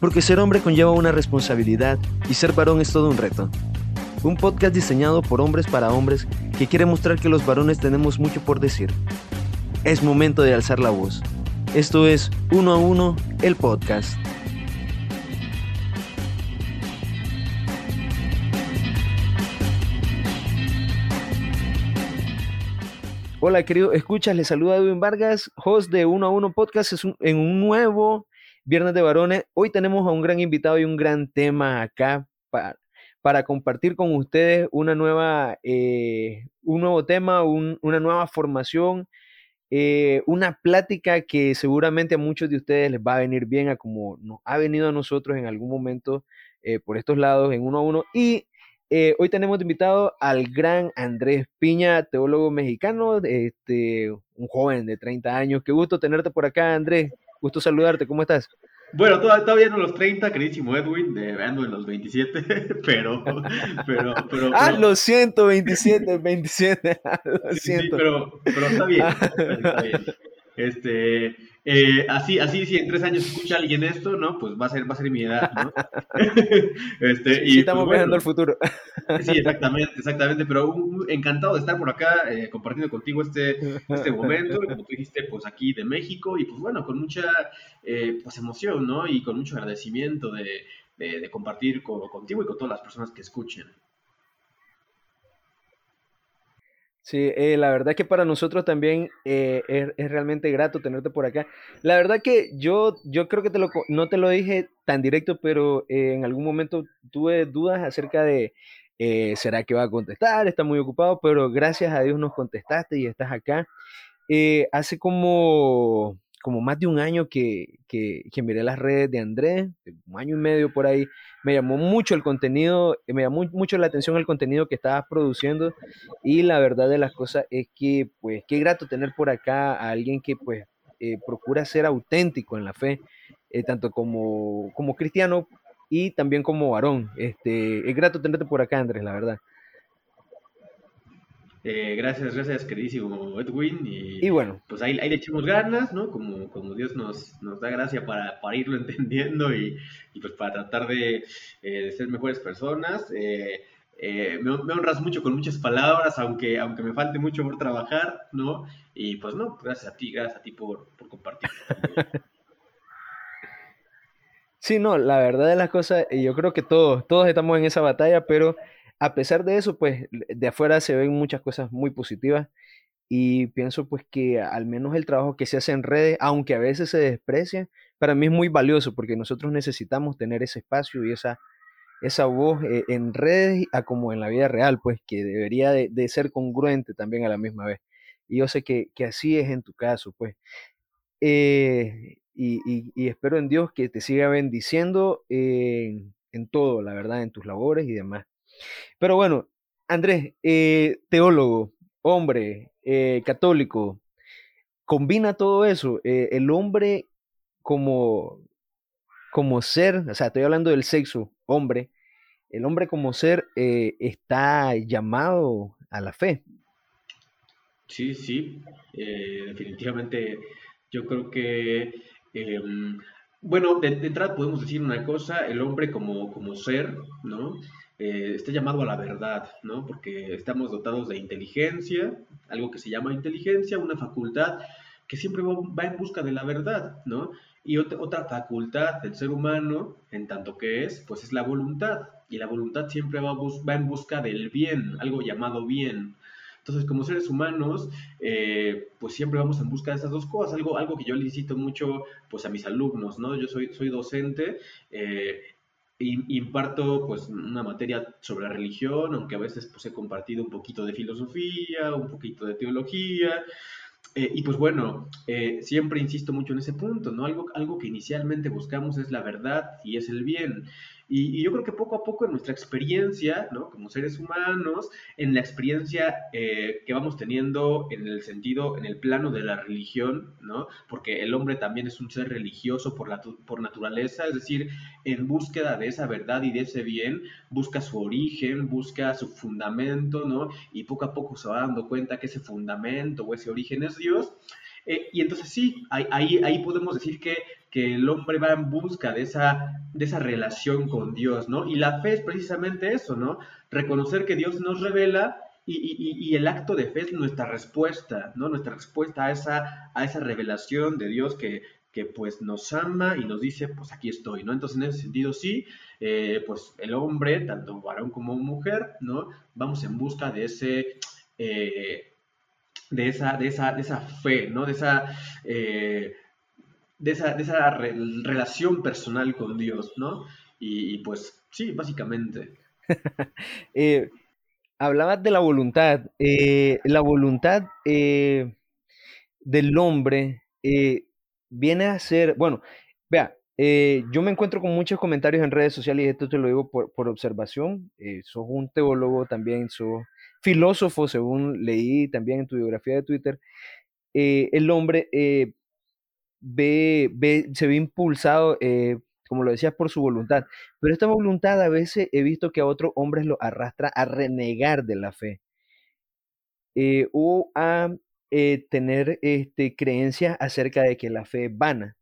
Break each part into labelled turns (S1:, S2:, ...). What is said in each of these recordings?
S1: porque ser hombre conlleva una responsabilidad y ser varón es todo un reto. Un podcast diseñado por hombres para hombres que quiere mostrar que los varones tenemos mucho por decir. Es momento de alzar la voz. Esto es Uno a Uno, el podcast. Hola querido, escuchas, les saluda Edwin Vargas, host de Uno a Uno Podcast en un nuevo Viernes de Varones. Hoy tenemos a un gran invitado y un gran tema acá para, compartir con ustedes una nueva, eh, un nuevo tema, una nueva formación, eh, una plática que seguramente a muchos de ustedes les va a venir bien a como nos ha venido a nosotros en algún momento eh, por estos lados en uno a uno. Y hoy tenemos invitado al gran Andrés Piña, teólogo mexicano, este, un joven de 30 años. Qué gusto tenerte por acá, Andrés. Gusto saludarte, ¿cómo estás?
S2: Bueno, todavía no los 30, queridísimo Edwin, de, ando en los 27, pero, pero, pero,
S1: Ah, los siento, 27, 27, lo
S2: siento. pero, pero está bien, está bien. Este, eh, así, así, si en tres años escucha alguien esto, ¿no? Pues va a ser, va a ser mi edad, ¿no?
S1: este, y, estamos pues, viendo el futuro.
S2: sí, exactamente, exactamente, pero encantado de estar por acá eh, compartiendo contigo este, este momento, como tú dijiste, pues aquí de México, y pues bueno, con mucha eh, pues emoción, ¿no? Y con mucho agradecimiento de, de, compartir contigo y con todas las personas que escuchen.
S1: Sí, eh, la verdad que para nosotros también eh, es, realmente grato tenerte por acá. La verdad que yo, yo creo que te lo, no te lo dije tan directo, pero eh, en algún momento tuve dudas acerca de, ¿será que va a contestar? Está muy ocupado, pero gracias a Dios nos contestaste y estás acá. hace como como más de un año que, que, miré las redes de Andrés, un año y medio por ahí, me llamó mucho el contenido, eh, me llamó mucho la atención el contenido que estabas produciendo y la verdad de las cosas es que, pues, qué grato tener por acá a alguien que, pues, eh, procura ser auténtico en la fe, eh, tanto como, como cristiano y también como varón. Este, es grato tenerte por acá, Andrés, la verdad.
S2: Eh, gracias, gracias, queridísimo Edwin. Y, bueno, pues ahí, le echamos ganas, ¿no? Como, como Dios nos, nos da gracia para, para irlo entendiendo y, pues para tratar de, eh, ser mejores personas. Eh, me, honras mucho con muchas palabras, aunque, aunque me falte mucho por trabajar, ¿no? Y pues no, gracias a ti, gracias a ti por, por compartir.
S1: Sí, no, la verdad de las cosas, yo creo que todos, todos estamos en esa batalla, pero a pesar de eso, pues de afuera se ven muchas cosas muy positivas y pienso pues que al menos el trabajo que se hace en redes, aunque a veces se desprecia, para mí es muy valioso porque nosotros necesitamos tener ese espacio y esa, esa voz eh, en redes como en la vida real, pues que debería de, ser congruente también a la misma vez. Y yo sé que, así es en tu caso, pues. Eh, y, espero en Dios que te siga bendiciendo en todo, la verdad, en tus labores y demás. Pero bueno, Andrés, eh, teólogo, hombre, eh, católico, combina todo eso. Eh, el hombre como, como ser, o sea, estoy hablando del sexo, hombre, el hombre como ser está llamado a la fe.
S2: Sí, sí, definitivamente yo creo que, em, bueno, de, de, entrada podemos decir una cosa, el hombre como, como ser, ¿no? Eh, llamado a la verdad, ¿no? Porque estamos dotados de inteligencia, algo que se llama inteligencia, una facultad que siempre va, en busca de la verdad, ¿no? Y otra, facultad del ser humano, en tanto que es, pues es la voluntad. Y la voluntad siempre va, va en busca del bien, algo llamado bien. Entonces, como seres humanos, eh, pues siempre vamos en busca de esas dos cosas, algo, algo que yo le incito mucho pues, a mis alumnos, ¿no? Yo soy, soy docente eh, imparto pues una materia sobre religión, aunque a veces pues he compartido un poquito de filosofía, un poquito de teología, eh, y pues bueno, eh, siempre insisto mucho en ese punto, ¿no? Algo, algo que inicialmente buscamos es la verdad y es el bien. Y, yo creo que poco a poco en nuestra experiencia, ¿no? Como seres humanos, en la experiencia eh, que vamos teniendo en el sentido, en el plano de la religión, ¿no? Porque el hombre también es un ser religioso por, la, por naturaleza, es decir, en búsqueda de esa verdad y de ese bien, busca su origen, busca su fundamento, ¿no? Y poco a poco se va dando cuenta que ese fundamento o ese origen es Dios. Eh, y entonces sí, ahí, ahí podemos decir que, que, el hombre va en busca de esa, de esa relación con Dios, ¿no? Y la fe es precisamente eso, ¿no? Reconocer que Dios nos revela y, y, y, el acto de fe es nuestra respuesta, ¿no? Nuestra respuesta a esa, a esa revelación de Dios que, que pues nos ama y nos dice, pues aquí estoy, ¿no? Entonces en ese sentido sí, eh, pues el hombre, tanto varón como mujer, ¿no? Vamos en busca de ese... Eh, de esa, de esa, de esa fe, ¿no? De esa, eh, de esa, de esa relación personal con Dios, ¿no? Y, pues sí, básicamente.
S1: eh, hablabas de la voluntad. la voluntad del hombre viene a ser, bueno, vea, eh, yo me encuentro con muchos comentarios en redes sociales y esto te lo digo por, por observación. Eh, sos un teólogo también, sos filósofo, según leí también en tu biografía de Twitter. Eh, el hombre eh, ve, ve, se ve impulsado, como lo decías, por su voluntad. Pero esta voluntad a veces he visto que a otros hombres lo arrastra a renegar de la fe o a tener este, creencias acerca de que la fe es vana.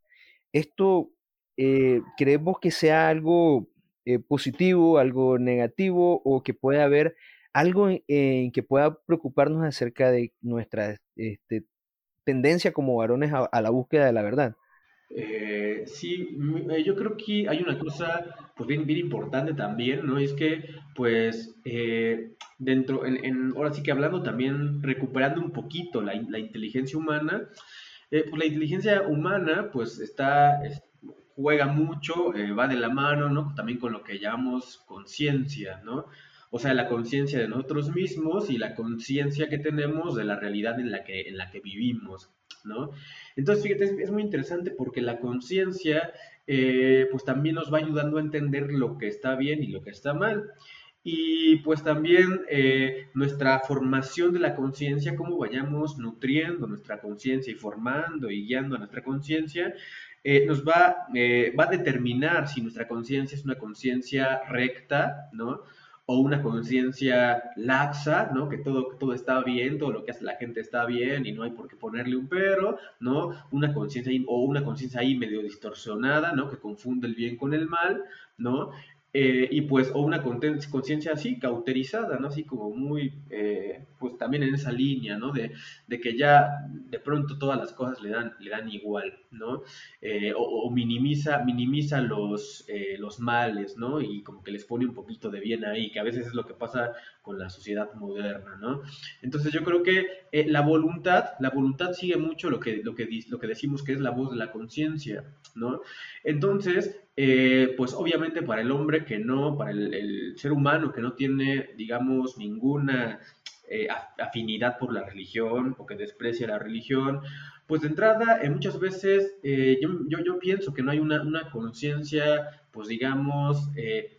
S1: Esto eh, ¿creemos que sea algo eh, positivo, algo negativo o que pueda haber algo en, que pueda preocuparnos acerca de nuestra este, tendencia como varones a, la búsqueda de la verdad?
S2: Eh, sí, yo creo que hay una cosa pues bien, bien importante también, ¿no? Es que, pues, dentro, en, ahora sí que hablando también, recuperando un poquito la, inteligencia humana, pues la inteligencia humana, pues, está, juega mucho, eh, va de la mano, ¿no? También con lo que llamamos conciencia, ¿no? O sea, la conciencia de nosotros mismos y la conciencia que tenemos de la realidad en la que, en la que vivimos, ¿no? Entonces, fíjate, es, muy interesante porque la conciencia, eh, pues también nos va ayudando a entender lo que está bien y lo que está mal. Y pues también eh, nuestra formación de la conciencia, cómo vayamos nutriendo nuestra conciencia y formando y guiando a nuestra conciencia, eh, nos va, va a determinar si nuestra conciencia es una conciencia recta, ¿no? O una conciencia laxa, ¿no? Que todo, todo está bien, todo lo que hace la gente está bien y no hay por qué ponerle un pero, ¿no? Una conciencia o una conciencia ahí medio distorsionada, ¿no? Que confunde el bien con el mal, ¿no? Eh, y pues, o una conciencia así, cauterizada, ¿no? Así como muy, eh, pues también en esa línea, ¿no? De, de, que ya de pronto todas las cosas le dan, le dan igual, ¿no? Eh, o, minimiza, minimiza los, los males, ¿no? Y como que les pone un poquito de bien ahí, que a veces es lo que pasa con la sociedad moderna, ¿no? Entonces yo creo que la voluntad, la voluntad sigue mucho lo que, lo, que, lo que decimos que es la voz de la conciencia, ¿no? Entonces, eh, pues obviamente para el hombre que no, para el, ser humano que no tiene, digamos, ninguna eh, afinidad por la religión o que desprecia la religión, pues de entrada, eh, muchas veces yo, yo, pienso que no hay una, conciencia, pues digamos,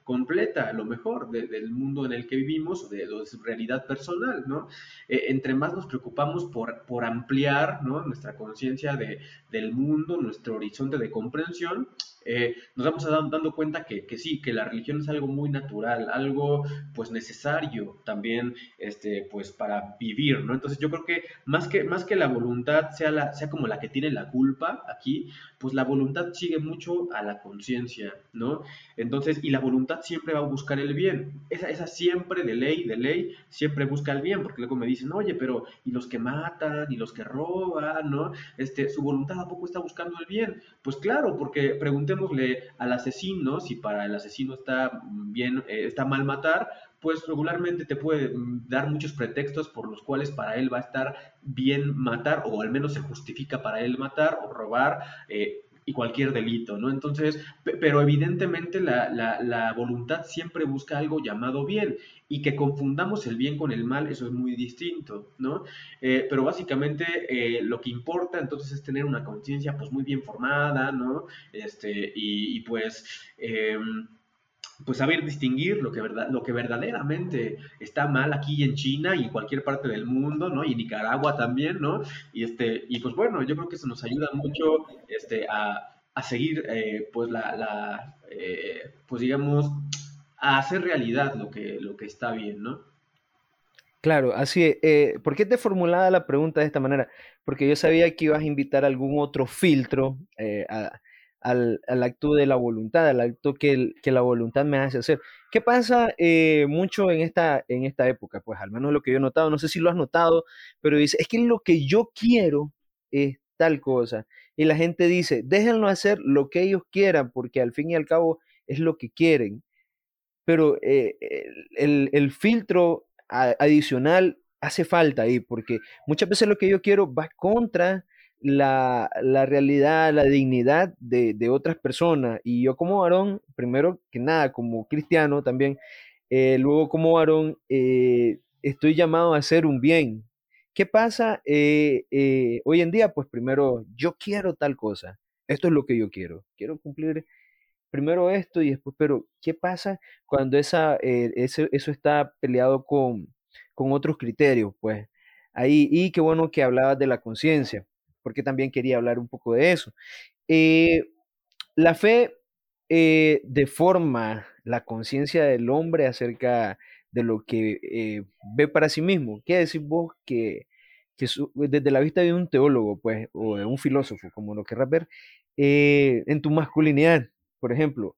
S2: completa, a lo mejor, del mundo en el que vivimos, de, de su realidad personal, ¿no? entre más nos preocupamos por, por ampliar, ¿no? Nuestra conciencia de, del mundo, nuestro horizonte de comprensión, eh, nos vamos a dando cuenta que, que, sí, que la religión es algo muy natural, algo pues necesario también este, pues para vivir, ¿no? Entonces yo creo que más que, más que la voluntad sea, la, sea como la que tiene la culpa aquí, pues la voluntad sigue mucho a la conciencia, ¿no? Entonces, y la voluntad siempre va a buscar el bien, esa, esa siempre de ley, de ley, siempre busca el bien, porque luego me dicen, oye, pero ¿y los que matan, y los que roban, ¿no? Este, su voluntad tampoco está buscando el bien. Pues claro, porque al asesino, si para el asesino está bien, eh, está mal matar, pues regularmente te puede mm, dar muchos pretextos por los cuales para él va a estar bien matar, o al menos se justifica para él matar o robar. Eh, y cualquier delito, ¿no? Entonces, pero evidentemente la, la, voluntad siempre busca algo llamado bien y que confundamos el bien con el mal, eso es muy distinto, ¿no? Eh, pero básicamente eh, lo que importa entonces es tener una conciencia pues muy bien formada, ¿no? Este, y, pues... Em, pues saber distinguir lo que, verdad, lo que verdaderamente está mal aquí en China y en cualquier parte del mundo, ¿no? Y Nicaragua también, ¿no? Y, este, y pues bueno, yo creo que eso nos ayuda mucho este, a, a seguir, eh, pues la, la pues digamos, a hacer realidad lo que, lo que está bien, ¿no?
S1: Claro, así es. Eh, ¿por qué te formulaba la pregunta de esta manera? Porque yo sabía que ibas a invitar algún otro filtro eh, al, acto de la voluntad, al acto que, que, la voluntad me hace hacer. ¿Qué pasa eh, mucho en esta, en esta época? Pues al menos lo que yo he notado, no sé si lo has notado, pero dice, es que lo que yo quiero es tal cosa. Y la gente dice, déjenlo hacer lo que ellos quieran, porque al fin y al cabo es lo que quieren. Pero el, el filtro adicional hace falta ahí, porque muchas veces lo que yo quiero va contra la, realidad, la dignidad de, otras personas. Y yo como varón, primero que nada, como cristiano también, eh, luego como varón, eh, estoy llamado a hacer un bien. ¿Qué pasa eh, hoy en día? Pues primero, yo quiero tal cosa. Esto es lo que yo quiero. Quiero cumplir primero esto y después, pero ¿qué pasa cuando esa, eh, eso, está peleado con, otros criterios? Pues ahí, y qué bueno que hablabas de la conciencia, porque también quería hablar un poco de eso. Eh, la fe eh, deforma la conciencia del hombre acerca de lo que ve para sí mismo. ¿Qué decir vos que, desde la vista de un teólogo, pues, o de un filósofo, como lo querrás ver, en tu masculinidad? Por ejemplo,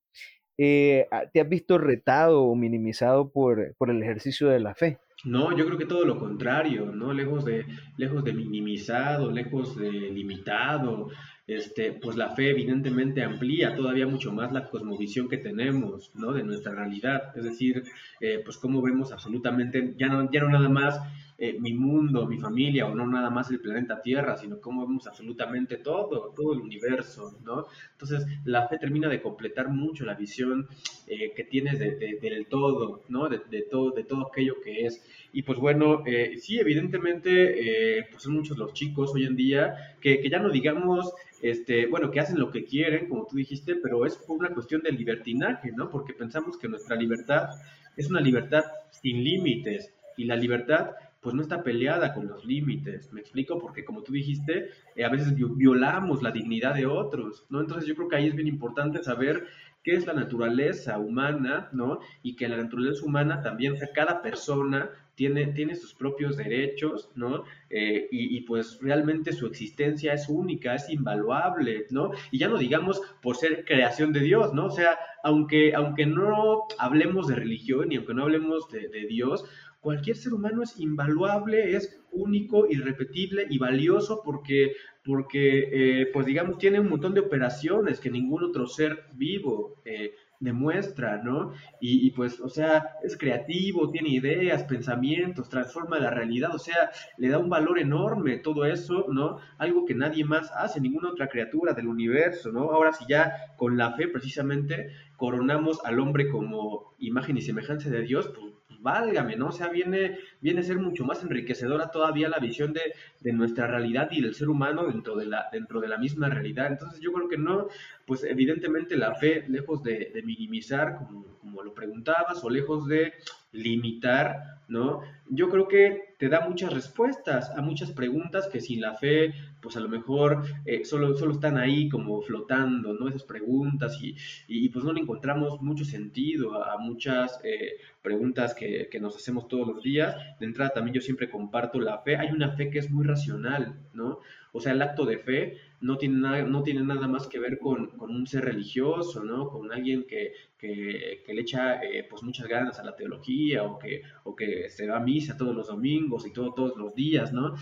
S1: eh, ¿te has visto retado o minimizado por, por el ejercicio de la fe?
S2: No, yo creo que todo lo contrario, ¿no? Lejos de, lejos de minimizado, lejos de limitado, este, pues la fe evidentemente amplía todavía mucho más la cosmovisión que tenemos, ¿no? De nuestra realidad. Es decir, eh, pues cómo vemos absolutamente, ya no, ya no nada más eh, mi mundo, mi familia, o no nada más el planeta Tierra, sino cómo vemos absolutamente todo, todo el universo, ¿no? Entonces, la fe termina de completar mucho la visión eh, que tienes del todo, ¿no? De, todo, de todo aquello que es. Y pues bueno, eh, sí, evidentemente, pues son muchos los chicos hoy en día que, que ya no digamos este, bueno, que hacen lo que quieren, como tú dijiste, pero es por una cuestión de libertinaje, ¿no? Porque pensamos que nuestra libertad es una libertad sin límites y la libertad pues no está peleada con los límites, me explico, porque como tú dijiste, eh, a veces violamos la dignidad de otros, ¿no? Entonces yo creo que ahí es bien importante saber qué es la naturaleza humana, ¿no? Y que la naturaleza humana también, cada persona tiene, tiene sus propios derechos, ¿no? Eh, y, y, pues realmente su existencia es única, es invaluable, ¿no? Y ya no digamos por ser creación de Dios, ¿no? O sea, aunque, aunque no hablemos de religión y aunque no hablemos de, de Dios, cualquier ser humano es invaluable, es único, irrepetible y valioso porque, porque eh, pues digamos, tiene un montón de operaciones que ningún otro ser vivo eh, demuestra, ¿no? Y, pues, o sea, es creativo, tiene ideas, pensamientos, transforma la realidad, o sea, le da un valor enorme todo eso, ¿no? Algo que nadie más hace, ninguna otra criatura del universo, ¿no? Ahora sí ya con la fe precisamente coronamos al hombre como imagen y semejanza de Dios, pues válgame, ¿no? O sea, viene, viene a ser mucho más enriquecedora todavía la visión de, nuestra realidad y del ser humano dentro de, la, dentro de la misma realidad. Entonces yo creo que no, pues evidentemente la fe, lejos de, de minimizar, como, como lo preguntabas, o lejos de limitar, ¿no? Yo creo que te da muchas respuestas a muchas preguntas que sin la fe, pues a lo mejor eh, solo, solo están ahí como flotando, ¿no? Esas preguntas y, y, pues no le encontramos mucho sentido a, muchas eh, preguntas que, que, nos hacemos todos los días. De entrada también yo siempre comparto la fe. Hay una fe que es muy racional, ¿no? O sea, el acto de fe no tiene nada, no tiene nada más que ver con, un ser religioso, ¿no? Con alguien que, que, le echa eh, pues muchas ganas a la teología o que, o que se va a misa todos los domingos y todo, todos los días, ¿no?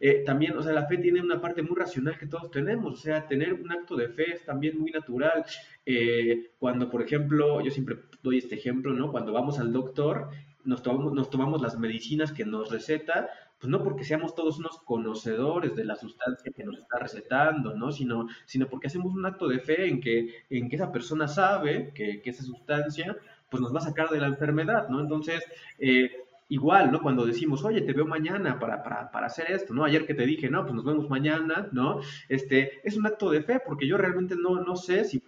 S2: Eh, también, o sea, la fe tiene una parte muy racional que todos tenemos, o sea, tener un acto de fe es también muy natural. Eh, cuando, por ejemplo, yo siempre doy este ejemplo, ¿no? Cuando vamos al doctor, nos tomamos, nos tomamos las medicinas que nos receta, pues no porque seamos todos unos conocedores de la sustancia que nos está recetando, ¿no? Sino, sino porque hacemos un acto de fe en que, en que esa persona sabe que, que esa sustancia pues nos va a sacar de la enfermedad, ¿no? Entonces, eh, igual, ¿no? Cuando decimos, oye, te veo mañana para, para, para, hacer esto, ¿no? Ayer que te dije, no, pues nos vemos mañana, ¿no? Este, es un acto de fe porque yo realmente no, no sé si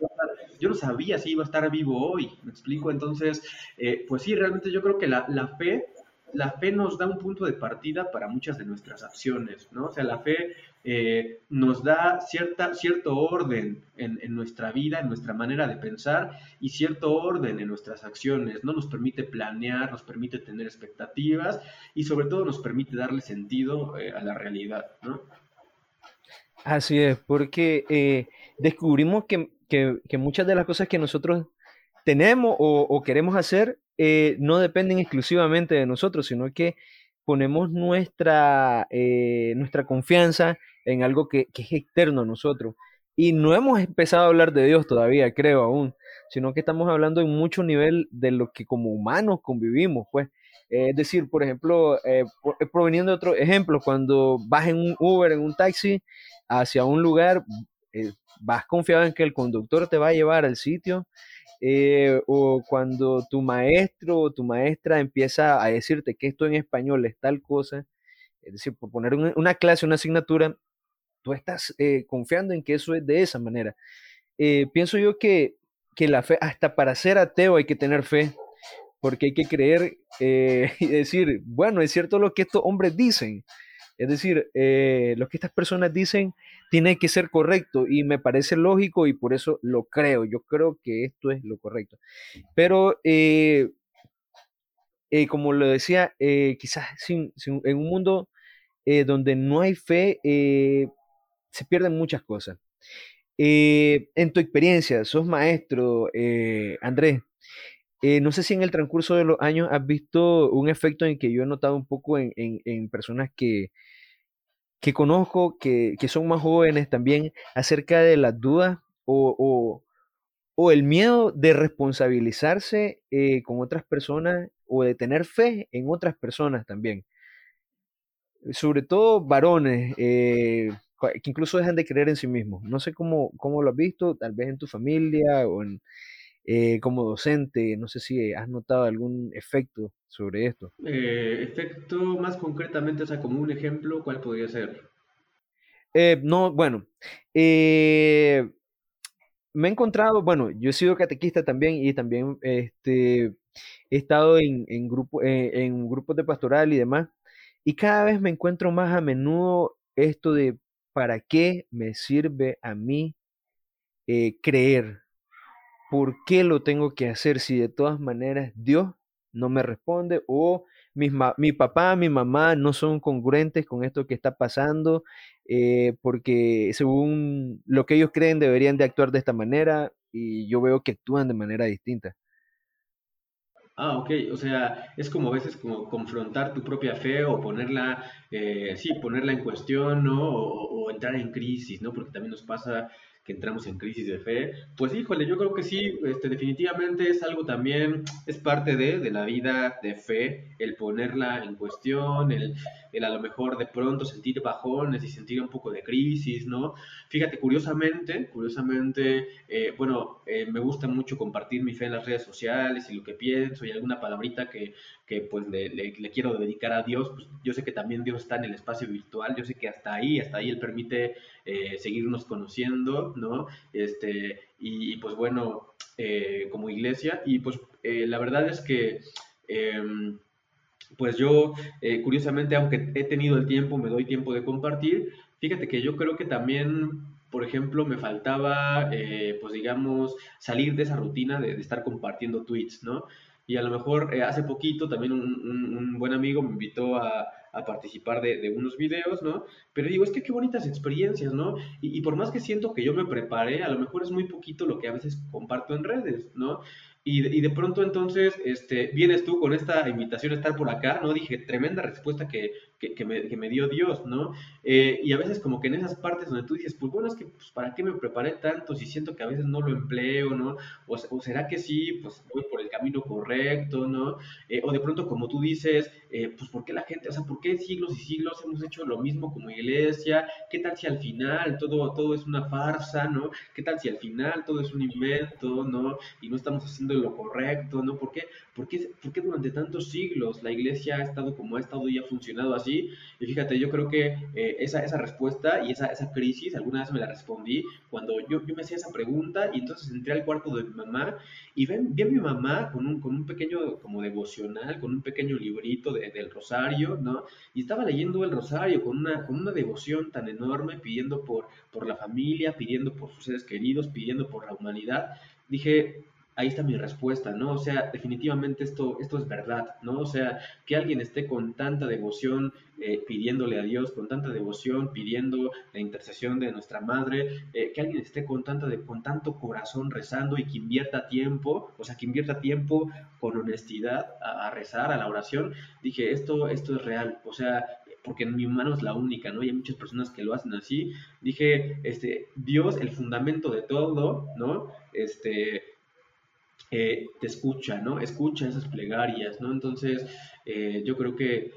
S2: yo no sabía si iba a estar vivo hoy, me explico, entonces, eh, pues sí, realmente yo creo que la, la fe la fe nos da un punto de partida para muchas de nuestras acciones, ¿no? O sea, la fe eh, nos da cierta, cierto orden en, nuestra vida, en nuestra manera de pensar y cierto orden en nuestras acciones, ¿no? Nos permite planear, nos permite tener expectativas y sobre todo nos permite darle sentido eh, a la realidad, ¿no?
S1: Así es, porque eh, descubrimos que, que, muchas de las cosas que nosotros tenemos o queremos hacer eh, no dependen exclusivamente de nosotros, sino que ponemos nuestra, eh, nuestra confianza en algo que, que, es externo a nosotros. Y no hemos empezado a hablar de Dios todavía, creo aún, sino que estamos hablando en mucho nivel de lo que como humanos convivimos, pues. es decir, por ejemplo, eh, proveniendo de otro ejemplo, cuando vas en un Uber, en un taxi, hacia un lugar, vas confiado en que el conductor te va a llevar al sitio eh, o cuando tu maestro o tu maestra empieza a decirte que esto en español es tal cosa, es decir, por poner una, clase, una asignatura, tú estás eh, confiando en que eso es de esa manera. Eh, pienso yo que, que, la fe, hasta para ser ateo hay que tener fe, porque hay que creer y decir, bueno, es cierto lo que estos hombres dicen, es decir, lo que estas personas dicen tiene que ser correcto y me parece lógico y por eso lo creo. Yo creo que esto es lo correcto. Pero, eh, eh, como lo decía, quizás sin, en un mundo donde no hay fe, se pierden muchas cosas. en tu experiencia, sos maestro, Andrés, no sé si en el transcurso de los años has visto un efecto en que yo he notado un poco en, en, en personas que, que conozco que, que, son más jóvenes también acerca de las dudas o, o, el miedo de responsabilizarse eh, con otras personas o de tener fe en otras personas también. Sobre todo varones eh, que incluso dejan de creer en sí mismos. No sé cómo, cómo lo has visto, tal vez en tu familia o en, eh, como docente, no sé si has notado algún efecto sobre esto.
S2: Eh, efecto más concretamente, o sea, como un ejemplo, ¿cuál podría ser?
S1: Eh, no, bueno, me he encontrado, bueno, yo he sido catequista también y también este, he estado en, en, grupo, en grupos de pastoral y demás, y cada vez me encuentro más a menudo esto de ¿para qué me sirve a mí creer? ¿Por qué lo tengo que hacer si de todas maneras Dios no me responde o mi papá, mi mamá no son congruentes con esto que está pasando eh, porque según lo que ellos creen deberían de actuar de esta manera y yo veo que actúan de manera distinta.
S2: Ah, ok, o sea, es como a veces como confrontar tu propia fe o ponerla, eh, sí, ponerla en cuestión, ¿no? O, o, entrar en crisis, ¿no? Porque también nos pasa que entramos en crisis de fe, pues híjole, yo creo que sí, este, definitivamente es algo también, es parte de, de la vida de fe, el ponerla en cuestión, el, el, a lo mejor de pronto sentir bajones y sentir un poco de crisis, ¿no? Fíjate, curiosamente, curiosamente, eh, bueno, eh, me gusta mucho compartir mi fe en las redes sociales y lo que pienso y alguna palabrita que, que pues le, le, le, quiero dedicar a Dios, pues yo sé que también Dios está en el espacio virtual, yo sé que hasta ahí, hasta ahí Él permite eh, seguirnos conociendo, ¿no? Este, y, pues bueno, eh, como iglesia, y pues eh, la verdad es que, em, pues yo, curiosamente, aunque he tenido el tiempo, me doy tiempo de compartir, fíjate que yo creo que también por ejemplo, me faltaba, pues digamos, salir de esa rutina de, estar compartiendo tweets, ¿no? Y a lo mejor hace poquito también un, buen amigo me invitó a, a participar de, unos videos, ¿no? Pero digo, es que qué bonitas experiencias, ¿no? Y, por más que siento que yo me preparé, a lo mejor es muy poquito lo que a veces comparto en redes, ¿no? Y de, pronto entonces este, vienes tú con esta invitación a estar por acá, ¿no? Dije, tremenda respuesta que, que, me, que me, dio Dios, ¿no? Eh, y a veces como que en esas partes donde tú dices, pues bueno, es que pues, ¿para qué me preparé tanto si siento que a veces no lo empleo, ¿no? O, o será que sí, pues voy por el camino correcto, ¿no? Eh, o de pronto como tú dices, eh, pues ¿por qué la gente, o sea, ¿por qué siglos y siglos hemos hecho lo mismo como iglesia? ¿Qué tal si al final todo, todo es una farsa, ¿no? ¿Qué tal si al final todo es un invento, ¿no? Y no estamos haciendo lo correcto, ¿no? ¿Por qué, por qué, por qué durante tantos siglos la iglesia ha estado como ha estado y ha funcionado así? Y fíjate, yo creo que eh, esa, esa respuesta y esa, esa crisis, alguna vez me la respondí cuando yo, yo me hacía esa pregunta y entonces entré al cuarto de mi mamá y vi a mi mamá con un, con un pequeño como devocional, con un pequeño librito del rosario, ¿no? Y estaba leyendo el rosario con una, con una devoción tan enorme, pidiendo por, por la familia, pidiendo por sus seres queridos, pidiendo por la humanidad. Dije, ahí está mi respuesta, ¿no? O sea, definitivamente esto, esto es verdad, ¿no? O sea, que alguien esté con tanta devoción eh, pidiéndole a Dios, con tanta devoción, pidiendo la intercesión de nuestra madre, eh, que alguien esté con, tanta de, con tanto corazón rezando y que invierta tiempo, o sea, que invierta tiempo con honestidad a, rezar, a la oración, dije, esto, esto es real, o sea, porque mi mano es la única, ¿no? Y hay muchas personas que lo hacen así. Dije, este, Dios, el fundamento de todo, ¿no? Este, te escucha, ¿no? Escucha esas plegarias, ¿no? Entonces, eh, yo creo que,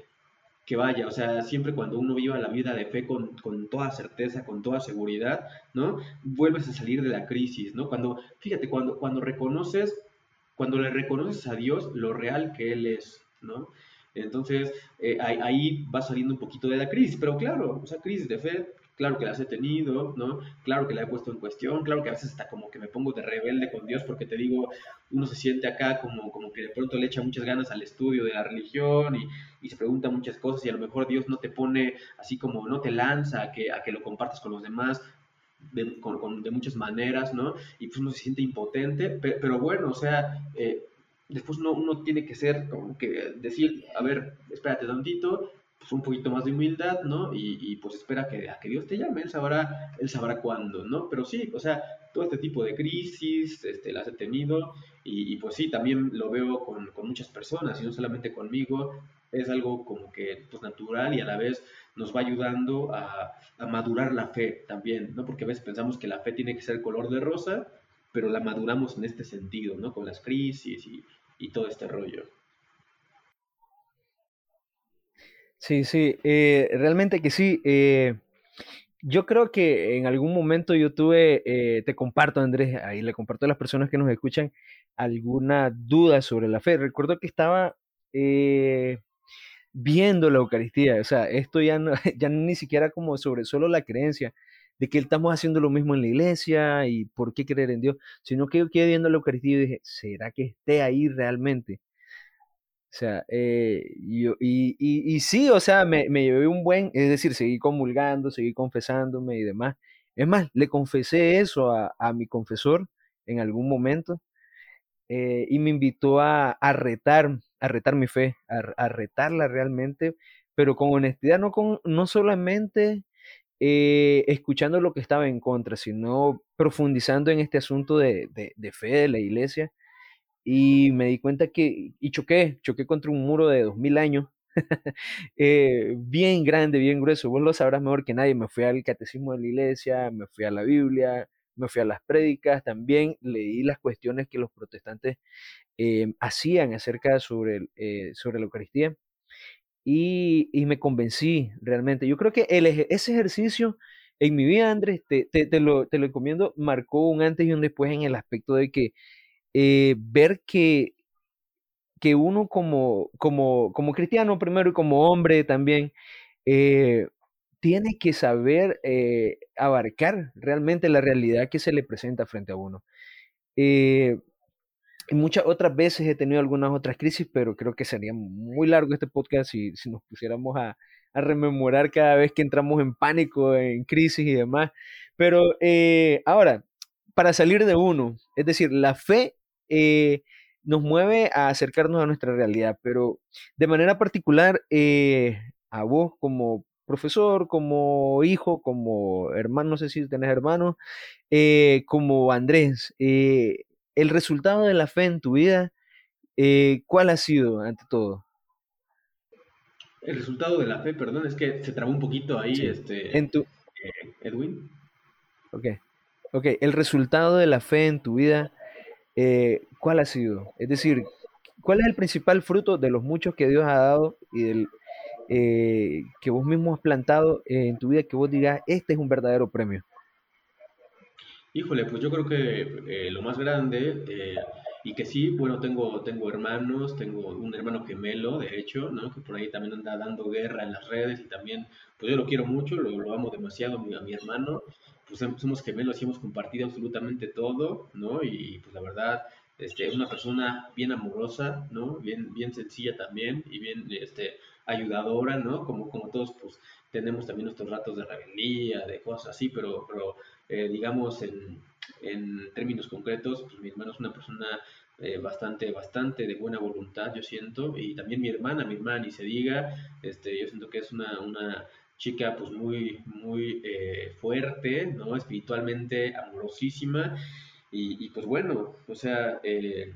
S2: que vaya, o sea, siempre cuando uno viva la vida de fe con, con, toda certeza, con toda seguridad, ¿no? Vuelves a salir de la crisis, ¿no? Cuando, fíjate, cuando, cuando reconoces, cuando le reconoces a Dios lo real que Él es, ¿no? Entonces, eh, ahí, ahí va saliendo un poquito de la crisis, pero claro, o sea, crisis de fe, claro que las he tenido, ¿no? Claro que la he puesto en cuestión, claro que a veces hasta como que me pongo de rebelde con Dios porque te digo, uno se siente acá como, como que de pronto le echa muchas ganas al estudio de la religión y, y se pregunta muchas cosas y a lo mejor Dios no te pone así como, no te lanza a que, a que lo compartas con los demás, de, con, de, muchas maneras, ¿no? Y pues uno se siente impotente, pero, pero bueno, o sea, eh, después uno, uno, tiene que ser como que decir, a ver, espérate tantito, pues, un poquito más de humildad, ¿no? Y, pues espera que, a que Dios te llame, él sabrá, él sabrá cuándo, ¿no? Pero sí, o sea, todo este tipo de crisis este, las he tenido y, pues sí, también lo veo con, con, muchas personas y no solamente conmigo, es algo como que pues natural y a la vez nos va ayudando a, a madurar la fe también, ¿no? Porque a veces pensamos que la fe tiene que ser color de rosa, pero la maduramos en este sentido, ¿no? Con las crisis y, y todo este rollo.
S1: Sí, sí, eh, realmente que sí. Eh, yo creo que en algún momento yo tuve, eh, te comparto Andrés, ahí le comparto a las personas que nos escuchan alguna duda sobre la fe. Recuerdo que estaba viendo la Eucaristía, o sea, esto ya, no, ya ni siquiera como sobre solo la creencia de que estamos haciendo lo mismo en la iglesia y por qué creer en Dios, sino que yo quedé viendo la Eucaristía y dije, ¿será que esté ahí realmente? O sea, eh, yo, y, y, y, sí, o sea, me, me, llevé un buen, es decir, seguí comulgando, seguí confesándome y demás. Es más, le confesé eso a, a mi confesor en algún momento eh, y me invitó a, a, retar, a retar mi fe, a, a, retarla realmente, pero con honestidad, no, con, no solamente eh, escuchando lo que estaba en contra, sino profundizando en este asunto de, de, de fe de la iglesia y me di cuenta que, y choqué, choqué contra un muro de dos mil años, eh, bien grande, bien grueso, vos lo sabrás mejor que nadie, me fui al catecismo de la iglesia, me fui a la Biblia, me fui a las prédicas, también leí las cuestiones que los protestantes eh, hacían acerca sobre, eh, sobre la Eucaristía y, y, me convencí realmente. Yo creo que el, ese ejercicio en mi vida, Andrés, te, te, te, lo, te lo encomiendo, marcó un antes y un después en el aspecto de que eh, ver que, que uno como, como, como cristiano primero y como hombre también, eh, tiene que saber eh, abarcar realmente la realidad que se le presenta frente a uno. Muchas otras veces he tenido algunas otras crisis, pero creo que sería muy largo este podcast si, si nos pusiéramos a, a, rememorar cada vez que entramos en pánico, en crisis y demás. Pero ahora, para salir de uno, es decir, la fe eh, nos mueve a acercarnos a nuestra realidad, pero de manera particular eh, a vos como profesor, como hijo, como hermano, no sé si tenés hermano, eh, como Andrés, el resultado de la fe en tu vida, ¿cuál ha sido ante todo?
S2: El resultado de la fe, perdón, es que se trabó un poquito ahí, sí. este,
S1: en tu...
S2: Edwin.
S1: Ok, ok, el resultado de la fe en tu vida, eh, ¿cuál ha sido? Es decir, ¿cuál es el principal fruto de los muchos que Dios ha dado y del eh, que vos mismo has plantado en tu vida que vos digas, este es un verdadero premio?
S2: Híjole, pues yo creo que eh, lo más grande, eh, y que sí, bueno, tengo, tengo hermanos, tengo un hermano gemelo, de hecho, ¿no? Que por ahí también anda dando guerra en las redes y también, pues yo lo quiero mucho, lo, amo demasiado mi, a mi hermano, pues somos gemelos y hemos compartido absolutamente todo, ¿no? Y pues la verdad, este, es una persona bien amorosa, ¿no? Bien, bien sencilla también y bien, este, ayudadora, ¿no? Como, como todos, pues tenemos también nuestros ratos de rebeldía, de cosas así, pero, pero eh, digamos en, en, términos concretos, pues mi hermano es una persona eh, bastante, bastante de buena voluntad, yo siento, y también mi hermana, mi hermana, ni se diga, este, yo siento que es una, una chica pues muy, muy eh, fuerte, ¿no? Espiritualmente amorosísima, y, y, pues bueno, o sea, eh,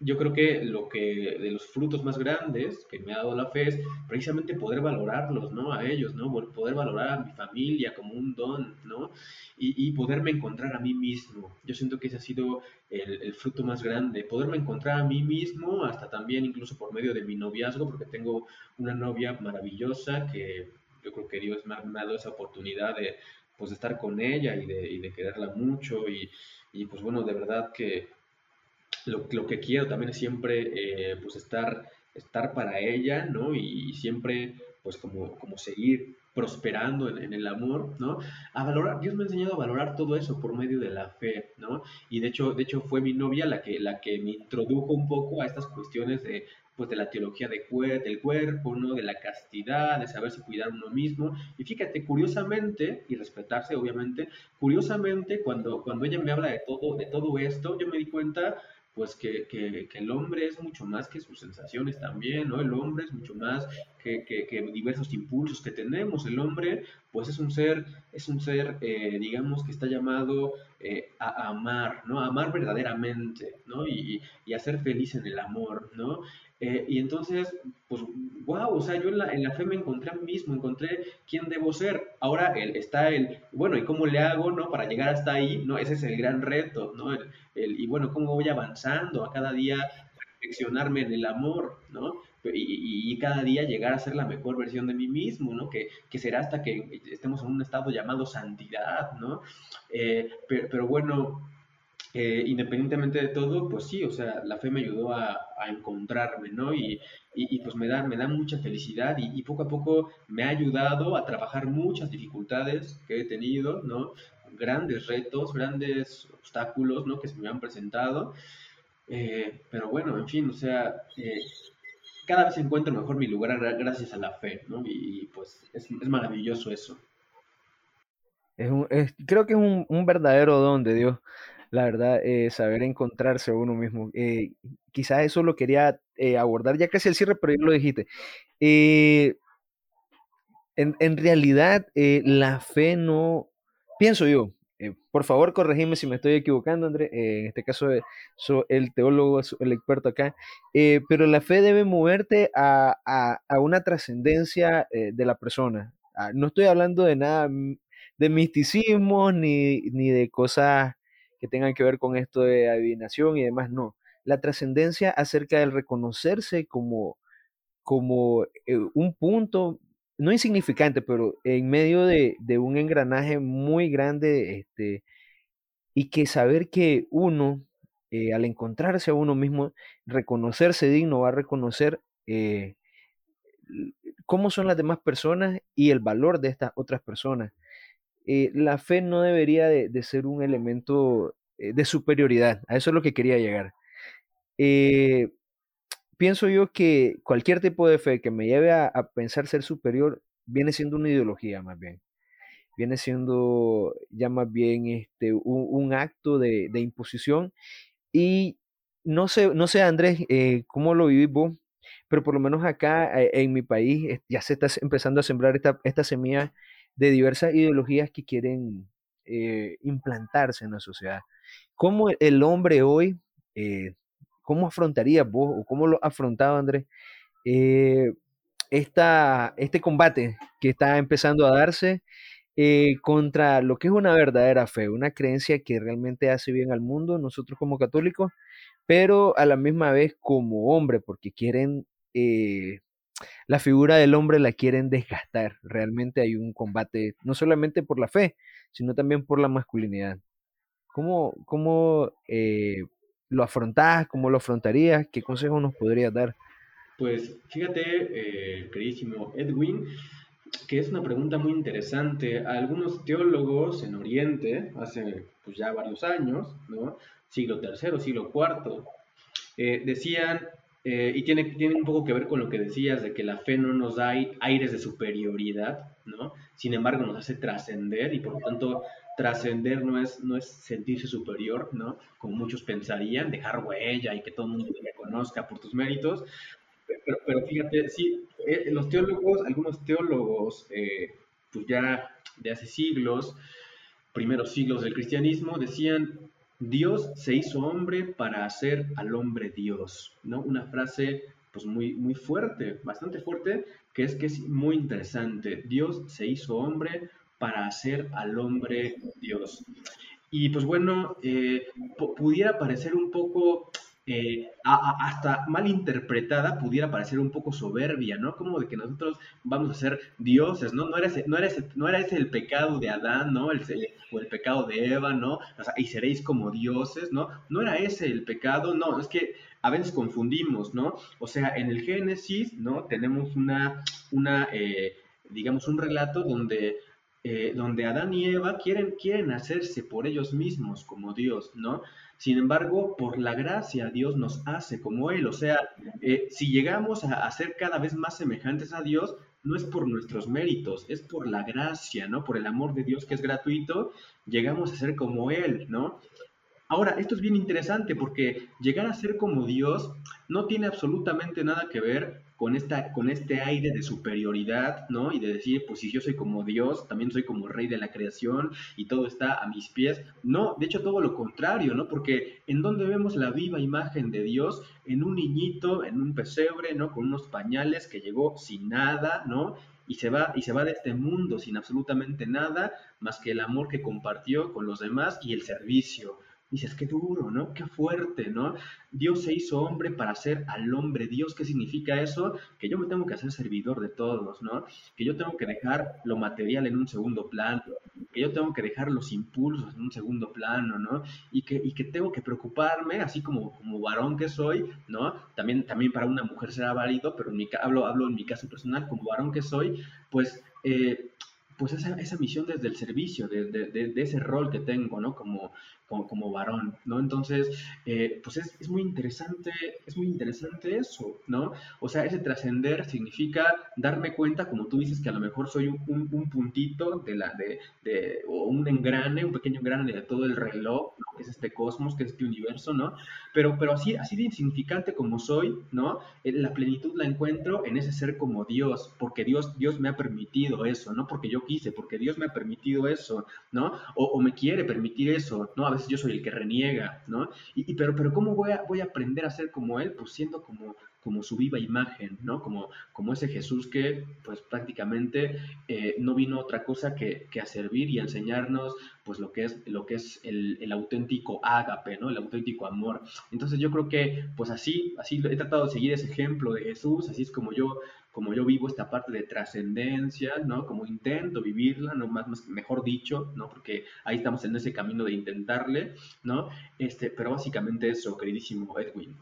S2: yo creo que lo que de los frutos más grandes que me ha dado la fe es precisamente poder valorarlos, ¿no? A ellos, ¿no? Poder valorar a mi familia como un don, ¿no? Y, y poderme encontrar a mí mismo. Yo siento que ese ha sido el, el, fruto más grande, poderme encontrar a mí mismo, hasta también incluso por medio de mi noviazgo, porque tengo una novia maravillosa que yo creo que Dios me ha, dado esa oportunidad de, pues, estar con ella y de, quererla mucho y, y pues bueno, de verdad que lo, lo que quiero también es siempre eh, pues estar, estar para ella, ¿no? Y, y siempre pues como, como seguir prosperando en, en, el amor, ¿no? A valorar, Dios me ha enseñado a valorar todo eso por medio de la fe, ¿no? Y de hecho, de hecho fue mi novia la que, la que me introdujo un poco a estas cuestiones de, pues de la teología de cuer del cuerpo, ¿no? De la castidad, de saberse cuidar uno mismo. Y fíjate, curiosamente, y respetarse obviamente, curiosamente cuando, cuando ella me habla de todo, de todo esto, yo me di cuenta pues que, que, que, el hombre es mucho más que sus sensaciones también, ¿no? El hombre es mucho más que, diversos impulsos que tenemos. El hombre, pues es un ser, es un ser, eh, digamos, que está llamado eh, a, amar, ¿no? A amar verdaderamente, ¿no? Y, y, a ser feliz en el amor, ¿no? Eh, y entonces, pues, wow, o sea, yo en la, en la, fe me encontré a mí mismo, encontré quién debo ser. Ahora el, está el, bueno, ¿y cómo le hago, no? Para llegar hasta ahí, ¿no? Ese es el gran reto, ¿no? El, el, y bueno, ¿cómo voy avanzando a cada día, perfeccionarme en el amor, ¿no? Y, cada día llegar a ser la mejor versión de mí mismo, ¿no? Que, que será hasta que estemos en un estado llamado santidad, ¿no? Eh, pero, bueno, eh, independientemente de todo, pues sí, o sea, la fe me ayudó a, a encontrarme, ¿no? Y, y, pues me da, me da mucha felicidad y, poco a poco me ha ayudado a trabajar muchas dificultades que he tenido, ¿no? Grandes retos, grandes obstáculos, ¿no? Que se me han presentado. Eh, pero bueno, en fin, o sea, cada vez encuentro mejor mi lugar gracias a la fe, ¿no? Y, pues es, es maravilloso eso.
S1: Es un, es, creo que es un, un verdadero don de Dios la verdad, eh, saber encontrarse a uno mismo. Eh, quizás eso lo quería eh, abordar ya casi el cierre, pero ya lo dijiste. En, en, realidad, la fe no, pienso yo, por favor corregime si me estoy equivocando, André, en este caso soy el teólogo, el experto acá, pero la fe debe moverte a, a, a una trascendencia de la persona. Ah, no estoy hablando de nada de misticismo ni, ni de cosas que tengan que ver con esto de adivinación y demás, no. La trascendencia acerca del reconocerse como, como eh, un punto, no insignificante, pero en medio de, de un engranaje muy grande, este, y que saber que uno, eh, al encontrarse a uno mismo, reconocerse digno, va a reconocer eh, cómo son las demás personas y el valor de estas otras personas eh, la fe no debería de, de ser un elemento de superioridad. A eso es lo que quería llegar. Eh, pienso yo que cualquier tipo de fe que me lleve a, pensar ser superior viene siendo una ideología más bien. Viene siendo ya más bien este, un, acto de, de, imposición. Y no sé, no sé Andrés, eh, cómo lo vivís vos, pero por lo menos acá eh, en mi país ya se está empezando a sembrar esta, esta semilla de diversas ideologías que quieren eh, implantarse en la sociedad. ¿Cómo el hombre hoy, cómo afrontaría vos o cómo lo afrontaba Andrés eh, esta, este combate que está empezando a darse eh, contra lo que es una verdadera fe, una creencia que realmente hace bien al mundo, nosotros como católicos, pero a la misma vez como hombre, porque quieren eh, la figura del hombre la quieren desgastar. Realmente hay un combate, no solamente por la fe, sino también por la masculinidad. ¿Cómo, cómo lo afrontás? ¿Cómo lo afrontarías? ¿Qué consejo nos podrías dar?
S2: Pues fíjate, eh, queridísimo Edwin, que es una pregunta muy interesante. Algunos teólogos en Oriente, hace pues, ya varios años, ¿no? siglo III, siglo IV, eh, decían, eh, y tiene, tiene un poco que ver con lo que decías, de que la fe no nos da aires de superioridad, ¿no? sin embargo nos hace trascender y por lo tanto trascender no es, no es sentirse superior, ¿no? Como muchos pensarían, dejar huella y que todo el mundo te reconozca por tus méritos, pero, pero fíjate, sí, eh, los teólogos, algunos teólogos, eh, pues ya de hace siglos, primeros siglos del cristianismo, decían, Dios se hizo hombre para hacer al hombre Dios, ¿no? Una frase pues muy, muy fuerte, bastante fuerte, que es que es muy interesante. Dios se hizo hombre para hacer al hombre Dios. Y pues bueno, eh, pudiera parecer un poco eh, hasta mal interpretada pudiera parecer un poco soberbia, ¿no? Como de que nosotros vamos a ser dioses, ¿no? No era ese, no era ese, no era ese el pecado de Adán, ¿no? El, o el pecado de Eva, ¿no? O sea, y seréis como dioses, ¿no? No era ese el pecado, no, es que a veces confundimos, ¿no? O sea, en el Génesis, ¿no? Tenemos una, una eh, digamos, un relato donde eh, donde Adán y Eva quieren, quieren hacerse por ellos mismos como Dios, ¿no? Sin embargo, por la gracia Dios nos hace como Él. O sea, eh, si llegamos a, ser cada vez más semejantes a Dios, no es por nuestros méritos, es por la gracia, ¿no? Por el amor de Dios que es gratuito, llegamos a ser como Él, ¿no? Ahora, esto es bien interesante porque llegar a ser como Dios no tiene absolutamente nada que ver con, esta, con este aire de superioridad, ¿no? Y de decir, pues si yo soy como Dios, también soy como rey de la creación y todo está a mis pies. No, de hecho todo lo contrario, ¿no? Porque en donde vemos la viva imagen de Dios, en un niñito, en un pesebre, ¿no? Con unos pañales que llegó sin nada, ¿no? Y se, va, y se va de este mundo sin absolutamente nada más que el amor que compartió con los demás y el servicio dices, qué duro, ¿no? Qué fuerte, ¿no? Dios se hizo hombre para ser al hombre Dios. ¿Qué significa eso? Que yo me tengo que hacer servidor de todos, ¿no? Que yo tengo que dejar lo material en un segundo plano, que yo tengo que dejar los impulsos en un segundo plano, ¿no? Y que, y que tengo que preocuparme, así como, como varón que soy, ¿no? También, también para una mujer será válido, pero en mi, hablo, hablo en mi caso personal, como varón que soy, pues... Eh, pues esa, esa, misión desde el servicio, de, de, de, ese rol que tengo, ¿no? Como, como, varón, ¿no? Entonces, eh, pues es, es, muy interesante, es muy interesante eso, ¿no? O sea, ese trascender significa darme cuenta, como tú dices, que a lo mejor soy un, un, puntito de la, de, de, o un engrane, un pequeño engrane de todo el reloj, ¿no? que es este cosmos, que es este universo, ¿no? Pero, pero así, así de insignificante como soy, ¿no? Eh, la plenitud la encuentro en ese ser como Dios, porque Dios, Dios me ha permitido eso, no porque yo quise, porque Dios me ha permitido eso, ¿no? O, o me quiere permitir eso, ¿no? A veces yo soy el que reniega, ¿no? Y, pero, pero ¿cómo voy a, voy a aprender a ser como Él? Pues siendo como, como su viva imagen, ¿no? Como, como ese Jesús que, pues prácticamente eh, no vino otra cosa que, que, a servir y enseñarnos, pues lo que es, lo que es el, el, auténtico ágape, ¿no? El auténtico amor. Entonces yo creo que, pues así, así he tratado de seguir ese ejemplo de Jesús, así es como yo como yo vivo esta parte de trascendencia, ¿no? Como intento vivirla, ¿no? Más, más, mejor dicho, ¿no? Porque ahí estamos en ese camino de intentarle, ¿no? Este, pero básicamente eso, queridísimo Edwin.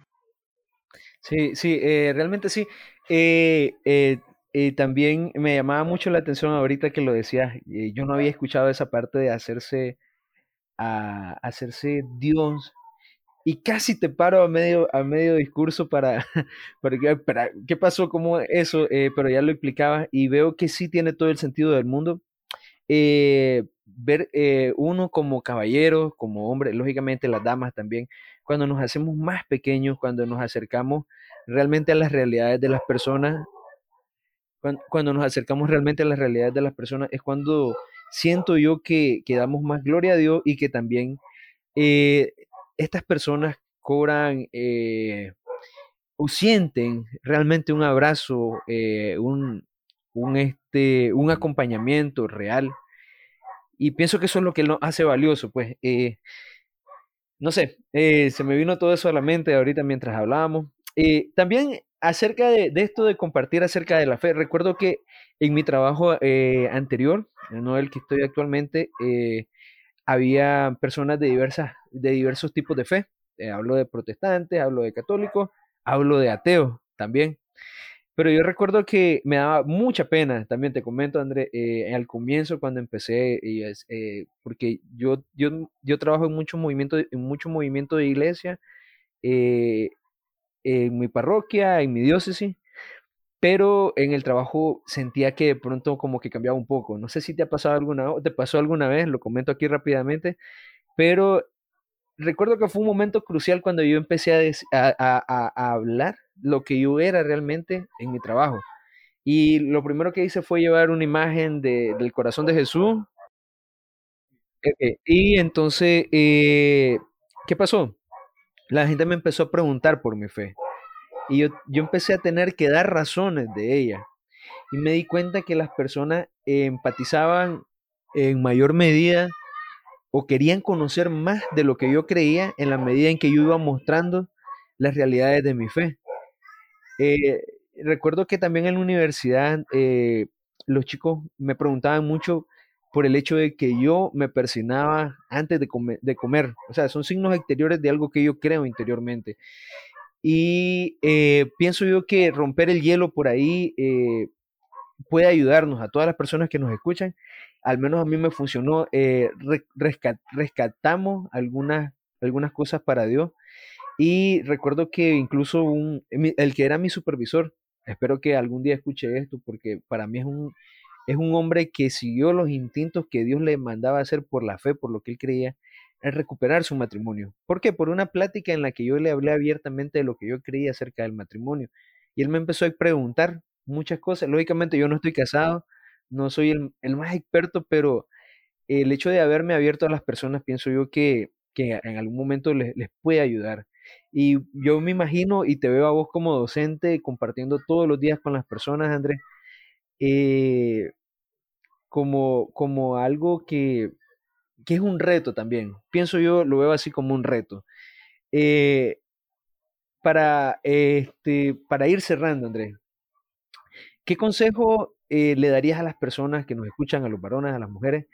S1: Sí, sí, eh, realmente sí. Eh, eh, también me llamaba mucho la atención ahorita que lo decías. yo no había escuchado esa parte de hacerse, hacerse Dios y casi te paro a medio, a medio discurso para, para, ¿qué pasó? ¿Cómo eso? Eh, pero ya lo explicaba y veo que sí tiene todo el sentido del mundo. Eh, ver eh, uno como caballero, como hombre, lógicamente las damas también, cuando nos hacemos más pequeños, cuando nos acercamos realmente a las realidades de las personas, cuando, nos acercamos realmente a las realidades de las personas, es cuando siento yo que, damos más gloria a Dios y que también estas personas cobran eh, o sienten realmente un abrazo, eh, un, este, un acompañamiento real. Y pienso que eso es lo que lo hace valioso, pues. Eh, no sé, se me vino todo eso a la mente ahorita mientras hablábamos. también acerca de, esto de compartir acerca de la fe, recuerdo que en mi trabajo anterior, no el que estoy actualmente, había personas de, diversas, de diversos tipos de fe. eh, hablo de protestantes, hablo de católicos, hablo de ateos también. Pero yo recuerdo que me daba mucha pena, también te comento, André, eh, al comienzo cuando empecé, eh, porque yo, yo, yo trabajo en mucho movimiento, en mucho movimiento de iglesia, eh, en mi parroquia, en mi diócesis, pero en el trabajo sentía que de pronto como que cambiaba un poco. No sé si te ha pasado alguna, te pasó alguna vez, lo comento aquí rápidamente, pero recuerdo que fue un momento crucial cuando yo empecé a, hablar lo que yo era realmente en mi trabajo. Y lo primero que hice fue llevar una imagen de, del corazón de Jesús. Y entonces, eh, ¿qué pasó? La gente me empezó a preguntar por mi fe. Y yo, yo empecé a tener que dar razones de ella. Y me di cuenta que las personas empatizaban en mayor medida o querían conocer más de lo que yo creía en la medida en que yo iba mostrando las realidades de mi fe. Eh, recuerdo que también en la universidad eh, los chicos me preguntaban mucho por el hecho de que yo me persinaba antes de comer, O sea, son signos exteriores de algo que yo creo interiormente. Y eh, pienso yo que romper el hielo por ahí puede ayudarnos a todas las personas que nos escuchan al menos a mí me funcionó, eh, rescatamos algunas, algunas cosas para Dios y recuerdo que incluso un, el que era mi supervisor, espero que algún día escuche esto porque para mí es un, es un hombre que siguió los instintos que Dios le mandaba hacer por la fe, por lo que él creía, en recuperar su matrimonio. ¿Por qué? Por una plática en la que yo le hablé abiertamente de lo que yo creía acerca del matrimonio. Y él me empezó a preguntar muchas cosas. Lógicamente yo no estoy casado, no soy el, más experto, pero el hecho de haberme abierto a las personas, pienso yo que, en algún momento les, puede ayudar. Y yo me imagino y te veo a vos como docente compartiendo todos los días con las personas, Andrés, eh, como, como algo que, que, es un reto también. Pienso yo, lo veo así como un reto. Eh, para, este, para ir cerrando, Andrés, ¿qué consejo eh, le darías a las personas que nos escuchan, a los varones, a las mujeres,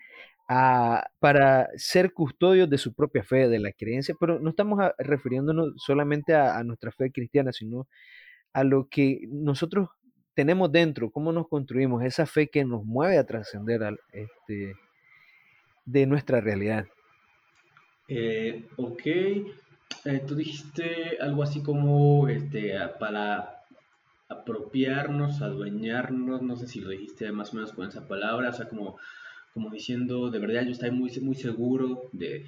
S1: para ser custodios de su propia fe, de la creencia? Pero no estamos refiriéndonos solamente a, nuestra fe cristiana, sino a lo que nosotros tenemos dentro, cómo nos construimos, esa fe que nos mueve a trascender este, de nuestra realidad.
S2: Eh, ok, eh, tú dijiste algo así como este, para apropiarnos, adueñarnos, no sé si lo dijiste más o menos con esa palabra, o sea, como, como diciendo, de verdad yo estoy muy, muy seguro de,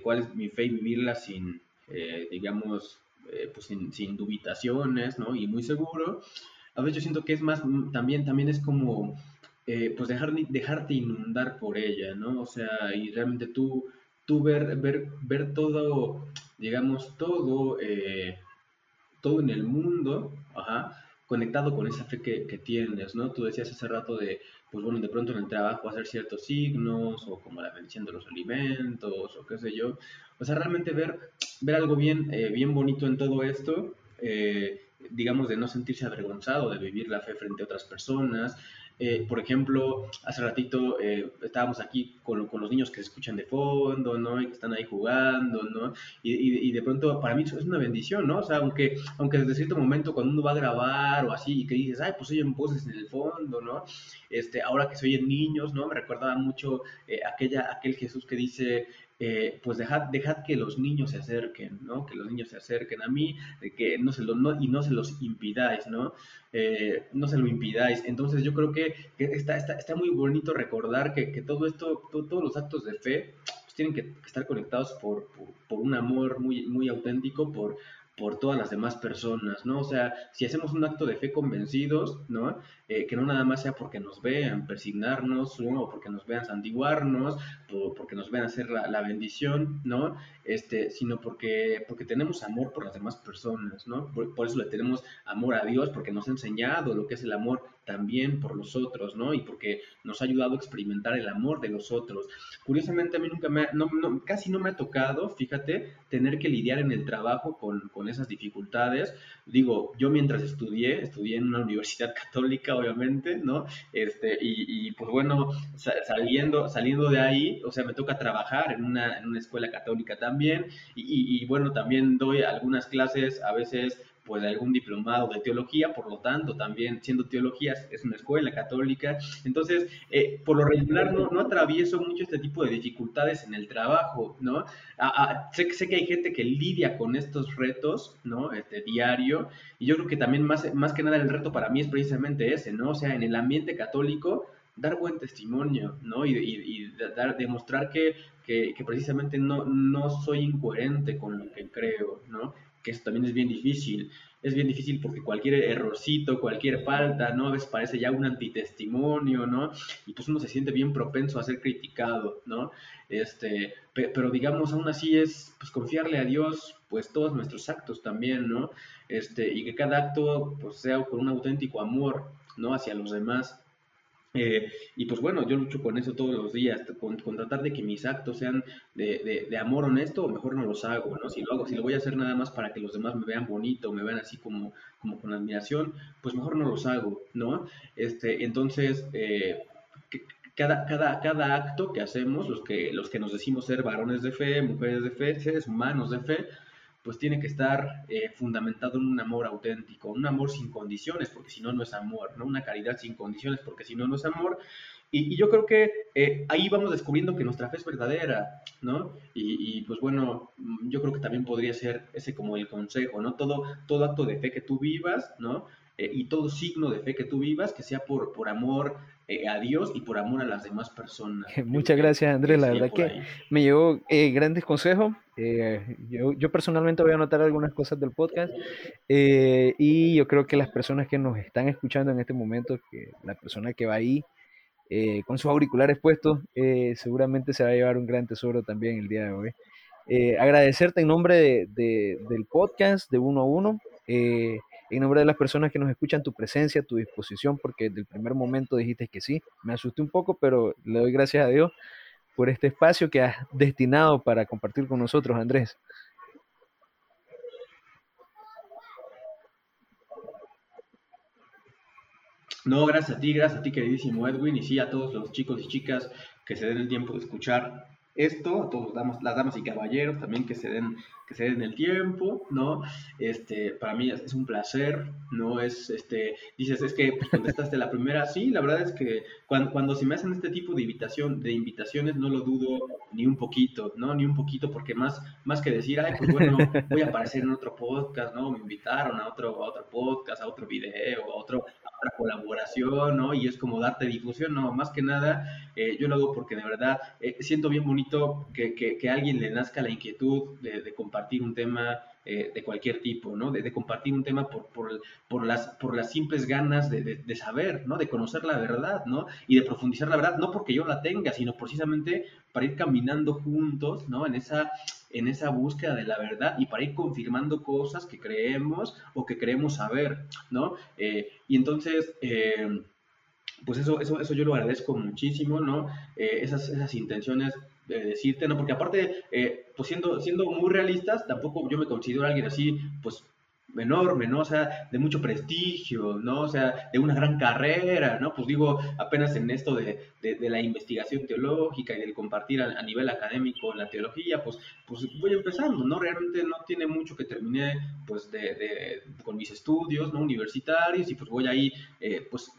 S2: cuál es mi fe y vivirla sin, eh, digamos, eh, pues sin, dubitaciones, ¿no? Y muy seguro. A veces yo siento que es más, mm, también, también es como, eh, pues dejar, dejarte inundar por ella, ¿no? O sea, y realmente tú, tú ver, ver, ver todo, digamos, todo, todo en el mundo, ajá, conectado con esa fe que, tienes, ¿no? Tú decías hace rato de, pues bueno, de pronto en el trabajo hacer ciertos signos, o como la bendición de los alimentos, o qué sé yo. O sea, realmente ver, ver algo bien, eh, bien bonito en todo esto, eh, digamos, de no sentirse avergonzado de vivir la fe frente a otras personas, eh, por ejemplo, hace ratito eh, estábamos aquí con, los niños que se escuchan de fondo, ¿no? Y que están ahí jugando, ¿no? Y, de pronto para mí es una bendición, ¿no? O sea, aunque, aunque desde cierto momento cuando uno va a grabar o así y que dices, ay, pues oyen voces en el fondo, ¿no? Este, ahora que se oyen niños, ¿no? Me recordaba mucho eh, aquella, aquel Jesús que dice, eh, pues dejad, dejad que los niños se acerquen, ¿no? Que los niños se acerquen a mí, que no se lo, no, y no se los impidáis, ¿no? Eh, no se lo impidáis. Entonces yo creo que, está, está, está, muy bonito recordar que, que todo esto, todos los actos de fe, pues tienen que, estar conectados por, por, por, un amor muy, muy auténtico, por, por todas las demás personas, ¿no? O sea, si hacemos un acto de fe convencidos, ¿no? Eh, que no nada más sea porque nos vean persignarnos, o porque nos vean santiguarnos, o porque nos vean hacer la, bendición, ¿no? Este, sino porque, porque tenemos amor por las demás personas, ¿no? Por, eso le tenemos amor a Dios, porque nos ha enseñado lo que es el amor también por los otros, ¿no? Y porque nos ha ayudado a experimentar el amor de los otros. Curiosamente, a mí nunca me, no, casi no me ha tocado, fíjate, tener que lidiar en el trabajo con, con esas dificultades. Digo, yo mientras estudié, estudié en una universidad católica, obviamente, ¿no? Este, y, pues bueno, saliendo, saliendo de ahí, o sea, me toca trabajar en una, en una escuela católica también, y bueno, también doy algunas clases a veces pues algún diplomado de teología, por lo tanto también siendo teología es una escuela católica, entonces eh, por lo regular no, no, atravieso mucho este tipo de dificultades en el trabajo, ¿no? sé, sé, que hay gente que lidia con estos retos, ¿no? Este diario, y yo creo que también más, más que nada el reto para mí es precisamente ese, ¿no? O sea, en el ambiente católico, dar buen testimonio, ¿no? Y, y, dar, demostrar que, que, que, precisamente no, no soy incoherente con lo que creo, ¿no? Que eso también es bien difícil. Es bien difícil porque cualquier errorcito, cualquier falta, ¿no? A veces parece ya un antitestimonio, ¿no? Y pues uno se siente bien propenso a ser criticado, ¿no? Este, pero digamos, aún así es pues confiarle a Dios pues todos nuestros actos también, ¿no? Este, y que cada acto pues sea con un auténtico amor, ¿no? Hacia los demás. Eh, y pues bueno, yo lucho con eso todos los días, con, tratar de que mis actos sean de, de, amor honesto, o mejor no los hago, ¿no? Si lo hago, si lo voy a hacer nada más para que los demás me vean bonito, me vean así como, como con admiración, pues mejor no los hago, ¿no? Este, entonces, eh, cada, cada, cada acto que hacemos, los que, los que nos decimos ser varones de fe, mujeres de fe, seres humanos de fe, pues tiene que estar eh, fundamentado en un amor auténtico, un amor sin condiciones, porque si no, no es amor, ¿no? Una caridad sin condiciones, porque si no, no es amor. Y, yo creo que eh, ahí vamos descubriendo que nuestra fe es verdadera, ¿no? Y, pues bueno, yo creo que también podría ser ese como el consejo, ¿no? Todo, todo acto de fe que tú vivas, ¿no? Eh, y todo signo de fe que tú vivas, que sea por, por amor eh, a Dios y por amor a las demás personas.
S1: Muchas gracias, Andrés. La verdad que me llevó eh, grandes consejos. yo, yo, personalmente voy a anotar algunas cosas del podcast y yo creo que las personas que nos están escuchando en este momento, que la persona que va ahí con sus auriculares puestos, seguramente se va a llevar un gran tesoro también el día de hoy. agradecerte en nombre de, del podcast de uno a uno en nombre de las personas que nos escuchan, tu presencia, tu disposición, porque desde el primer momento dijiste que sí. Me asusté un poco, pero le doy gracias a Dios por este espacio que has destinado para compartir con nosotros, Andrés.
S2: No, gracias a ti, gracias a ti, queridísimo Edwin, y sí a todos los chicos y chicas que se den el tiempo de escuchar esto, a todos las damas y caballeros también que se den, que se den el tiempo, ¿no? Este, para mí es, un placer, ¿no? Es, este, dices, es que pues, contestaste la primera, sí, la verdad es que cuando, cuando se me hacen este tipo de invitación, de invitaciones, no lo dudo ni un poquito, ¿no? Ni un poquito, porque más, más que decir, ay, pues bueno, voy a aparecer en otro podcast, ¿no? Me invitaron a otro, a otro podcast, a otro video, a otro, colaboración, ¿no? Y es como darte difusión, no, más que nada, eh, yo lo hago porque de verdad eh, siento bien bonito que, alguien le nazca la inquietud de, compartir un tema eh, de cualquier tipo, ¿no? De, compartir un tema por, las, por las simples ganas de, saber, ¿no? De conocer la verdad, ¿no? Y de profundizar la verdad, no porque yo la tenga, sino precisamente para ir caminando juntos, ¿no? En esa en esa búsqueda de la verdad y para ir confirmando cosas que creemos o que creemos saber, ¿no? Eh, y entonces, eh, pues eso, eso, eso yo lo agradezco muchísimo, ¿no? Esas, esas intenciones de decirte, ¿no? Porque aparte, pues siendo, siendo muy realistas, tampoco yo me considero alguien así, pues enorme, ¿no? O sea, de mucho prestigio, ¿no? O sea, de una gran carrera, ¿no? Pues digo, apenas en esto de, de, la investigación teológica y del compartir a, nivel académico la teología, pues, pues voy empezando, ¿no? Realmente no tiene mucho que terminé, pues, de, de con mis estudios, ¿no? Universitarios y pues voy ahí, eh, pues,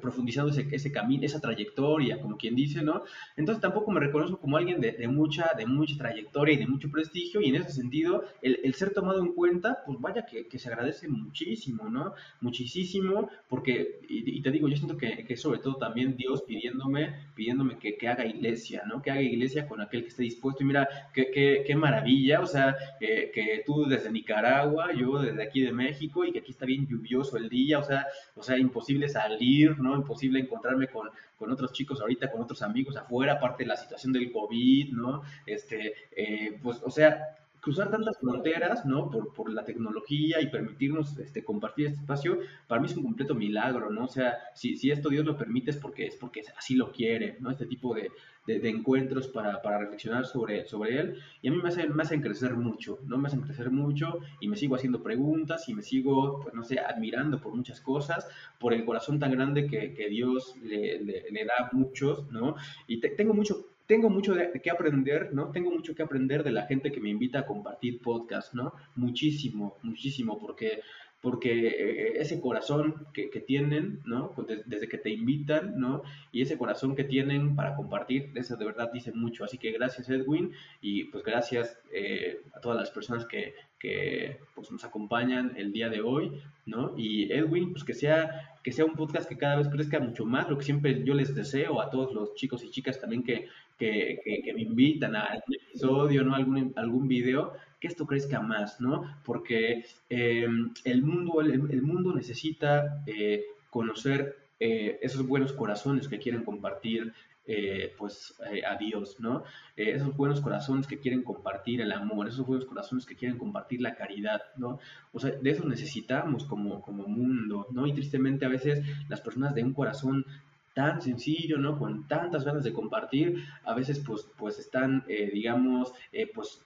S2: profundizando ese, ese, camino, esa trayectoria, como quien dice, ¿no? Entonces tampoco me reconozco como alguien de, mucha, de mucha trayectoria y de mucho prestigio, y en ese sentido, el, ser tomado en cuenta, pues vaya que, se agradece muchísimo, ¿no? Muchísimo, porque, y, te digo, yo siento que, que, sobre todo también Dios pidiéndome, pidiéndome que, haga iglesia, ¿no? Que haga iglesia con aquel que esté dispuesto, y mira, qué maravilla, o sea, que tú desde Nicaragua, yo desde aquí de México, y que aquí está bien lluvioso el día, o sea, o sea, imposible salir, ¿no? Imposible encontrarme con, con otros chicos ahorita, con otros amigos afuera, aparte de la situación del COVID, ¿no? Este, eh, pues, o sea, cruzar tantas fronteras, ¿no? Por, por la tecnología y permitirnos este, compartir este espacio, para mí es un completo milagro, ¿no? O sea, si, si esto Dios lo permite es porque, es porque así lo quiere, ¿no? Este tipo de, de, encuentros para, para, reflexionar sobre, sobre él. Y a mí me hacen, me hacen crecer mucho, ¿no? Me hacen crecer mucho y me sigo haciendo preguntas y me sigo, pues no sé, admirando por muchas cosas, por el corazón tan grande que, que Dios le, le, da a muchos, ¿no? Y tengo mucho tengo mucho que aprender, ¿no? Tengo mucho que aprender de la gente que me invita a compartir podcast, ¿no? Muchísimo, muchísimo, porque porque eh, ese corazón que, tienen, ¿no? Desde, que te invitan, ¿no? Y ese corazón que tienen para compartir, eso de verdad dice mucho. Así que gracias Edwin y pues gracias eh, a todas las personas que, que pues, nos acompañan el día de hoy, ¿no? Y Edwin, pues que sea, que sea un podcast que cada vez crezca mucho más, lo que siempre yo les deseo a todos los chicos y chicas también que, que, que me invitan a algún episodio, ¿no? Algún, algún video, que esto crezca más, ¿no? Porque em, el, mundo, el, mundo necesita eh, conocer eh, esos buenos corazones que quieren compartir eh, pues a Dios, ¿no? esos buenos corazones que quieren compartir el amor, esos buenos corazones que quieren compartir la caridad, ¿no? O sea, de eso necesitamos como, como mundo, ¿no? Y tristemente a veces las personas de un corazón tan sencillo, ¿no? Con tantas ganas de compartir, a veces pues, pues están, eh, digamos, eh, pues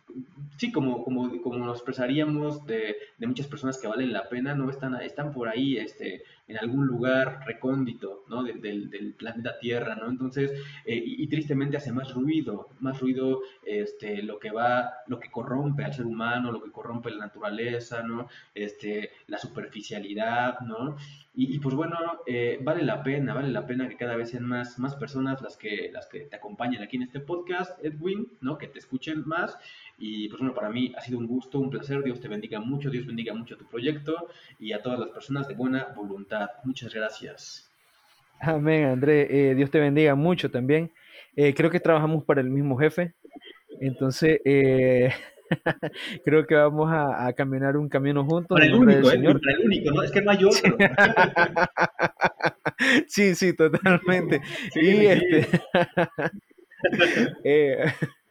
S2: sí, como, como, como nos expresaríamos de, de, muchas personas que valen la pena, ¿no? Están, están por ahí, este, en algún lugar recóndito, ¿no? del, del, planeta Tierra, ¿no? Entonces, eh, y, tristemente hace más ruido, más ruido, este, lo que va, lo que corrompe al ser humano, lo que corrompe la naturaleza, ¿no? Este, la superficialidad, ¿no? Y, pues bueno, eh, vale la pena, vale la pena que cada vez sean más, más personas las que, las que te acompañen aquí en este podcast, Edwin, ¿no? Que te escuchen más. Y pues bueno, para mí ha sido un gusto, un placer. Dios te bendiga mucho, Dios bendiga mucho tu proyecto y a todas las personas de buena voluntad. Muchas gracias.
S1: Amén, André. Eh, Dios te bendiga mucho también. Eh, creo que trabajamos para el mismo jefe. Entonces, Creo que vamos a, caminar un camino juntos.
S2: Para el único, ¿eh? Para el único, ¿no? Es que no hay otro.
S1: Sí, sí, totalmente. y este...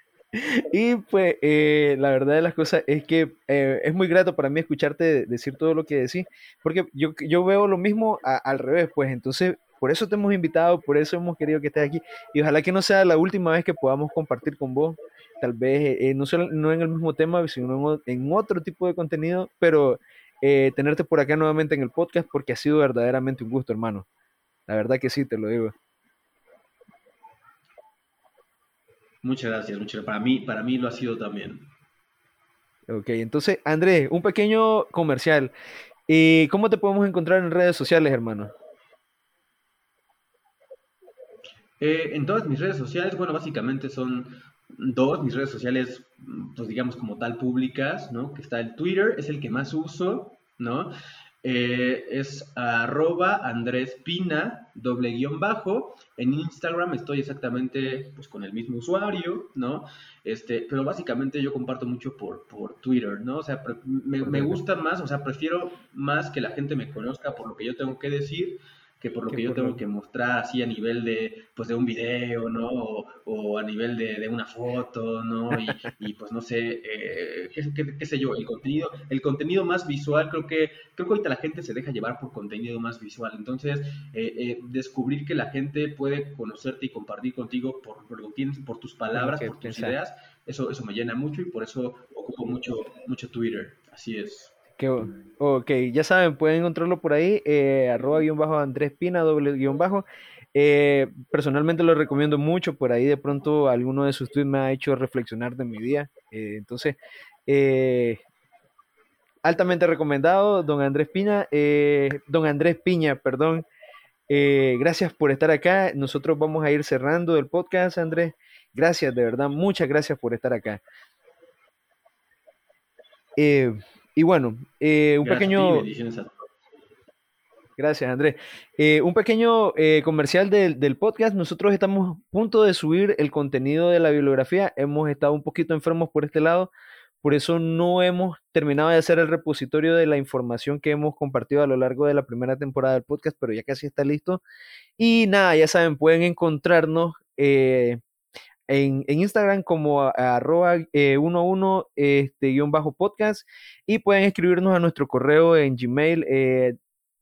S1: Y pues eh, la verdad de las cosas es que eh, es muy grato para mí escucharte decir todo lo que decís, porque yo, yo veo lo mismo al revés, pues entonces por eso te hemos invitado, por eso hemos querido que estés aquí y ojalá que no sea la última vez que podamos compartir con vos tal vez eh, no, solo, no en el mismo tema, sino en otro tipo de contenido, pero tenerte por acá nuevamente en el podcast porque ha sido verdaderamente un gusto, hermano. La verdad que sí, te lo digo.
S2: Muchas gracias, muchas Para mí, para mí lo ha sido también.
S1: Ok, entonces, Andrés, un pequeño comercial. ¿Y ¿Cómo te podemos encontrar en redes sociales, hermano?
S2: Eh, en todas mis redes sociales, bueno, básicamente son Dos, mis redes sociales, pues digamos como tal públicas, ¿no? Que está el Twitter, es el que más uso, ¿no? Eh, es arroba Andrés Pina, doble guion bajo. En Instagram estoy exactamente pues, con el mismo usuario, ¿no? Este, pero básicamente yo comparto mucho por, por Twitter, ¿no? O sea, me, me gusta más, o sea, prefiero más que la gente me conozca por lo que yo tengo que decir que por lo que, yo tengo que mostrar así a nivel de, pues, de un video, ¿no? O, a nivel de, una foto, ¿no? Y, pues no sé, eh, ¿qué, sé yo, el contenido, el contenido más visual, creo que, creo que ahorita la gente se deja llevar por contenido más visual. Entonces, eh, eh, descubrir que la gente puede conocerte y compartir contigo por, por lo que tienes, por tus palabras, por tus ideas, eso, eso me llena mucho y por eso ocupo mucho, mucho Twitter. Así es.
S1: Ok, ya saben, pueden encontrarlo por ahí, eh, arroba guion bajo Andrés Pina, doble guion bajo. Eh, personalmente lo recomiendo mucho, por ahí de pronto alguno de sus tweets me ha hecho reflexionar de mi día. Eh, entonces, altamente recomendado, don Andrés Pina, don Andrés Piña, perdón. gracias por estar acá. Nosotros vamos a ir cerrando el podcast, Andrés. Gracias, de verdad, muchas gracias por estar acá. Y bueno, eh, un pequeño... Gracias, Andrés. Eh, un pequeño eh, comercial del, del, podcast. Nosotros estamos a punto de subir el contenido de la bibliografía. Hemos estado un poquito enfermos por este lado. Por eso no hemos terminado de hacer el repositorio de la información que hemos compartido a lo largo de la primera temporada del podcast, pero ya casi está listo. Y nada, ya saben, pueden encontrarnos en, Instagram como arroba 11 este, guion bajo podcast y pueden escribirnos a nuestro correo en Gmail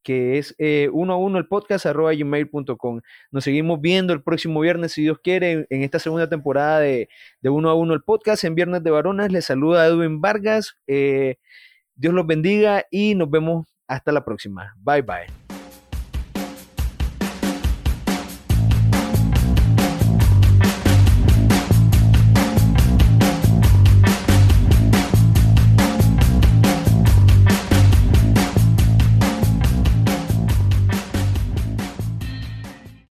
S1: que es eh, uno a uno el podcast arroba gmail.com. Nos seguimos viendo el próximo viernes, si Dios quiere, en, esta segunda temporada de, de, uno a uno el podcast en Viernes de Varonas. Les saluda Edwin Vargas. Eh, Dios los bendiga y nos vemos hasta la próxima. Bye bye.